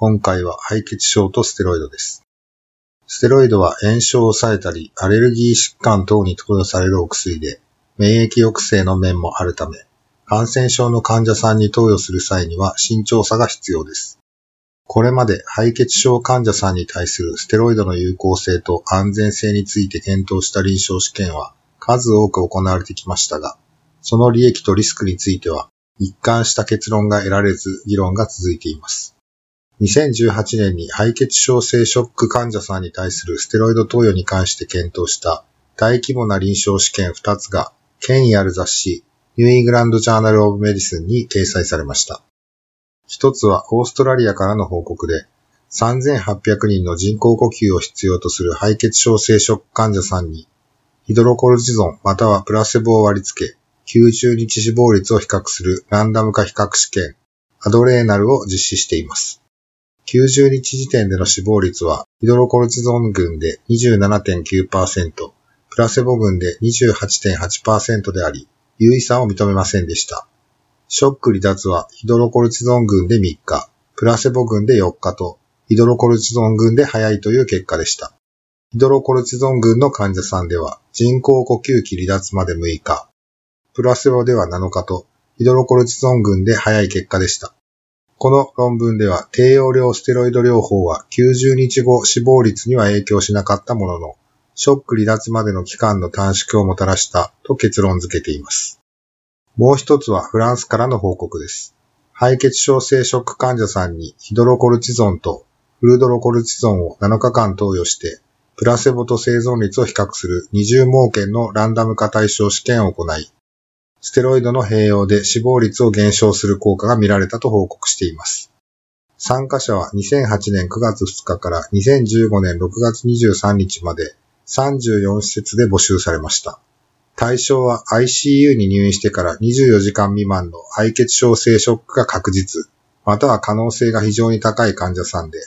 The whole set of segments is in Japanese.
今回は敗血症とステロイドです。ステロイドは炎症を抑えたり、アレルギー疾患等に投与されるお薬で、免疫抑制の面もあるため、感染症の患者さんに投与する際には慎重さが必要です。これまで敗血症患者さんに対するステロイドの有効性と安全性について検討した臨床試験は数多く行われてきましたが、その利益とリスクについては、一貫した結論が得られず、議論が続いています。2018年に敗血症性ショック患者さんに対するステロイド投与に関して検討した大規模な臨床試験2つが、権威ある雑誌、ニューイングランドジャーナルオブメディスンに掲載されました。一つはオーストラリアからの報告で、3800人の人工呼吸を必要とする敗血症性ショック患者さんに、ヒドロコルチゾンまたはプラセボを割り付け、90日死亡率を比較するランダム化比較試験、アドレーナルを実施しています。90日時点での死亡率は、ヒドロコルチゾン群で27.9%、プラセボ群で28.8%であり、有意差を認めませんでした。ショック離脱はヒドロコルチゾン群で3日、プラセボ群で4日と、ヒドロコルチゾン群で早いという結果でした。ヒドロコルチゾン群の患者さんでは、人工呼吸器離脱まで6日、プラセボでは7日と、ヒドロコルチゾン群で早い結果でした。この論文では、低用量ステロイド療法は90日後死亡率には影響しなかったものの、ショック離脱までの期間の短縮をもたらしたと結論付けています。もう一つはフランスからの報告です。敗血症性ショック患者さんにヒドロコルチゾンとフルドロコルチゾンを7日間投与して、プラセボと生存率を比較する二重盲検のランダム化対象試験を行い、ステロイドの併用で死亡率を減少する効果が見られたと報告しています。参加者は2008年9月2日から2015年6月23日まで34施設で募集されました。対象は ICU に入院してから24時間未満の敗血症性ショックが確実、または可能性が非常に高い患者さんで、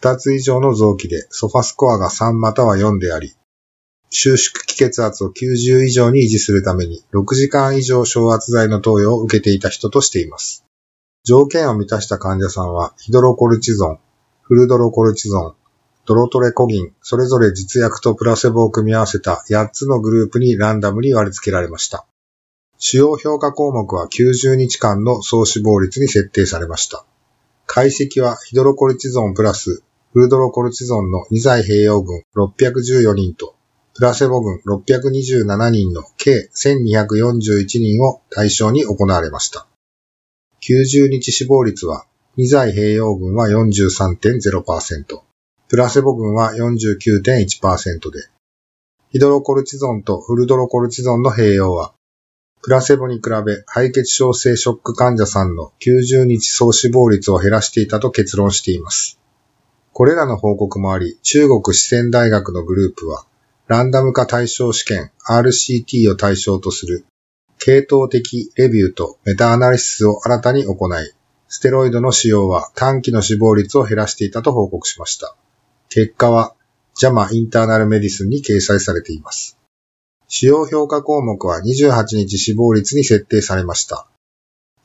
2つ以上の臓器でソファスコアが3または4であり、収縮気血圧を90以上に維持するために6時間以上昇圧剤の投与を受けていた人としています。条件を満たした患者さんはヒドロコルチゾン、フルドロコルチゾン、ドロトレコギン、それぞれ実薬とプラセボを組み合わせた8つのグループにランダムに割り付けられました。主要評価項目は90日間の総死亡率に設定されました。解析はヒドロコルチゾンプラスフルドロコルチゾンの2剤併用群614人とプラセボ群627人の計1241人を対象に行われました。90日死亡率は2剤併用群は43.0%、プラセボ群は49.1%で、ヒドロコルチゾンとフルドロコルチゾンの併用は、プラセボに比べ敗血症性ショック患者さんの90日総死亡率を減らしていたと結論しています。これらの報告もあり、中国四川大学のグループは、ランダム化対象試験 RCT を対象とする系統的レビューとメタアナリシスを新たに行い、ステロイドの使用は短期の死亡率を減らしていたと報告しました。結果は JAMA インターナルメディスンに掲載されています。使用評価項目は28日死亡率に設定されました。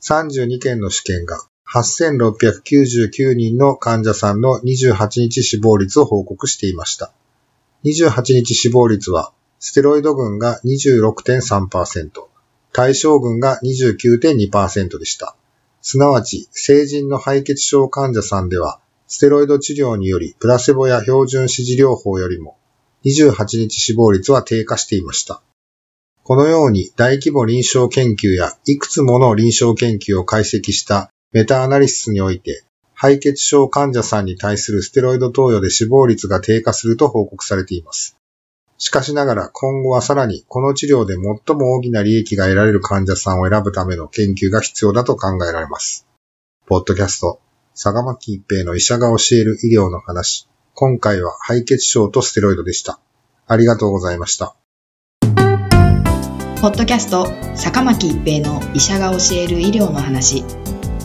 32件の試験が8699人の患者さんの28日死亡率を報告していました。28日死亡率は、ステロイド群が26.3%、対象群が29.2%でした。すなわち、成人の敗血症患者さんでは、ステロイド治療によりプラセボや標準支持療法よりも、28日死亡率は低下していました。このように大規模臨床研究やいくつもの臨床研究を解析したメタアナリシスにおいて、敗血症患者さんに対するステロイド投与で死亡率が低下すると報告されています。しかしながら今後はさらにこの治療で最も大きな利益が得られる患者さんを選ぶための研究が必要だと考えられます。ポッドキャスト、坂巻一平の医者が教える医療の話。今回は敗血症とステロイドでした。ありがとうございました。ポッドキャスト、坂巻一平の医者が教える医療の話。